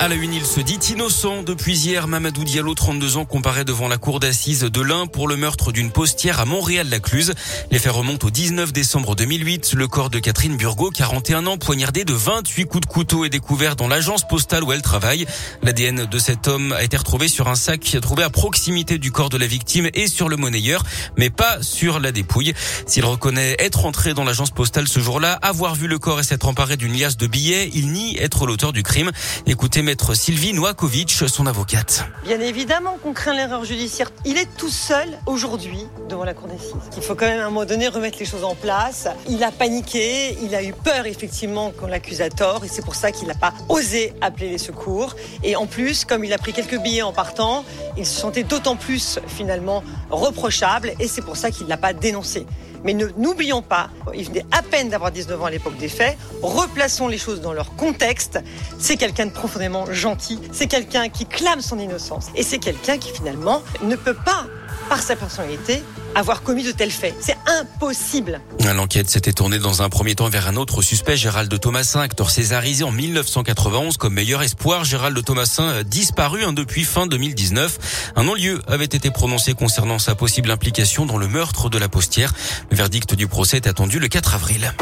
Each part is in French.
À la une, il se dit innocent. Depuis hier, Mamadou Diallo, 32 ans, comparaît devant la cour d'assises de l'Ain pour le meurtre d'une postière à Montréal-la-Cluse. Les faits remontent au 19 décembre 2008. Le corps de Catherine Burgot, 41 ans, poignardé de 28 coups de couteau est découvert dans l'agence postale où elle travaille. L'ADN de cet homme a été retrouvé sur un sac trouvé à proximité du corps de la victime et sur le monnayeur, mais pas sur la dépouille. S'il reconnaît être entré dans l'agence postale ce jour-là, avoir vu le corps et s'être emparé d'une liasse de billets, il nie être l'auteur du crime. Écoutez maître Sylvie Noakovic, son avocate. Bien évidemment qu'on craint l'erreur judiciaire. Il est tout seul aujourd'hui devant la cour d'assises. Il faut quand même à un moment donné remettre les choses en place. Il a paniqué, il a eu peur effectivement qu'on l'accuse à tort et c'est pour ça qu'il n'a pas osé appeler les secours. Et en plus, comme il a pris quelques billets en partant, il se sentait d'autant plus finalement reprochable et c'est pour ça qu'il ne l'a pas dénoncé. Mais n'oublions pas, il venait à peine d'avoir 19 ans à l'époque des faits. Replaçons les choses dans leur contexte. C'est quelqu'un de profondément gentil. C'est quelqu'un qui clame son innocence. Et c'est quelqu'un qui finalement ne peut pas, par sa personnalité, avoir commis de tels faits. C'est impossible. L'enquête s'était tournée dans un premier temps vers un autre suspect, Gérald Thomasin, acteur césarisé en 1991 comme meilleur espoir. Gérald Thomasin disparu hein, depuis fin 2019. Un non-lieu avait été prononcé concernant sa possible implication dans le meurtre de la postière. Le verdict du procès est attendu le 4 avril.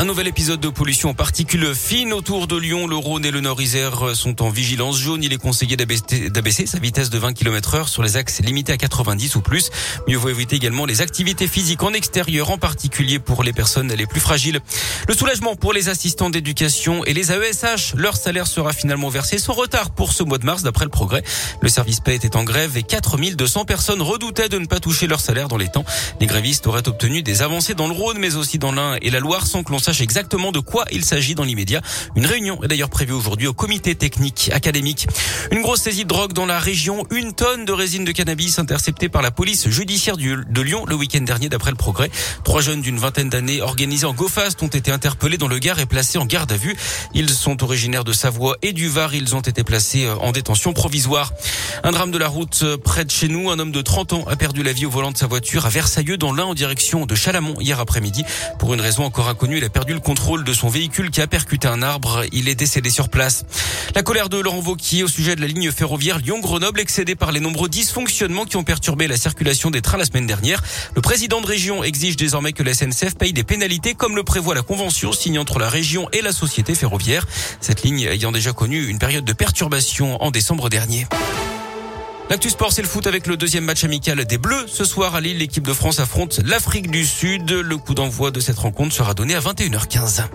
Un nouvel épisode de pollution en particules fines autour de Lyon. Le Rhône et le Nord-Isère sont en vigilance jaune. Il est conseillé d'abaisser sa vitesse de 20 km heure sur les axes limités à 90 ou plus. Mieux vaut éviter également les activités physiques en extérieur, en particulier pour les personnes les plus fragiles. Le soulagement pour les assistants d'éducation et les AESH. Leur salaire sera finalement versé sans retard pour ce mois de mars d'après le progrès. Le service paie était en grève et 4200 personnes redoutaient de ne pas toucher leur salaire dans les temps. Les grévistes auraient obtenu des avancées dans le Rhône mais aussi dans l'Ain et la Loire sans que l'on sache exactement de quoi il s'agit dans l'immédiat. Une réunion est d'ailleurs prévue aujourd'hui au comité technique académique. Une grosse saisie de drogue dans la région. Une tonne de résine de cannabis interceptée par la police judiciaire de Lyon le week-end dernier d'après le progrès. Trois jeunes d'une vingtaine d'années organisés en GoFast ont été interpellés dans le Gard et placés en garde à vue. Ils sont originaires de Savoie et du Var. Ils ont été placés euh, en détention provisoire. Un drame de la route euh, près de chez nous. Un homme de 30 ans a perdu la vie au volant de sa voiture à Versailles dans l'un en direction de Chalamont hier après-midi. Pour une raison encore inconnue, il perdu le contrôle de son véhicule qui a percuté un arbre. Il est décédé sur place. La colère de Laurent Vauquier au sujet de la ligne ferroviaire Lyon-Grenoble excédée par les nombreux dysfonctionnements qui ont perturbé la circulation des trains la semaine dernière. Le président de région exige désormais que la SNCF paye des pénalités comme le prévoit la convention signée entre la région et la société ferroviaire. Cette ligne ayant déjà connu une période de perturbation en décembre dernier. L'actu sport, c'est le foot avec le deuxième match amical des Bleus. Ce soir à Lille, l'équipe de France affronte l'Afrique du Sud. Le coup d'envoi de cette rencontre sera donné à 21h15.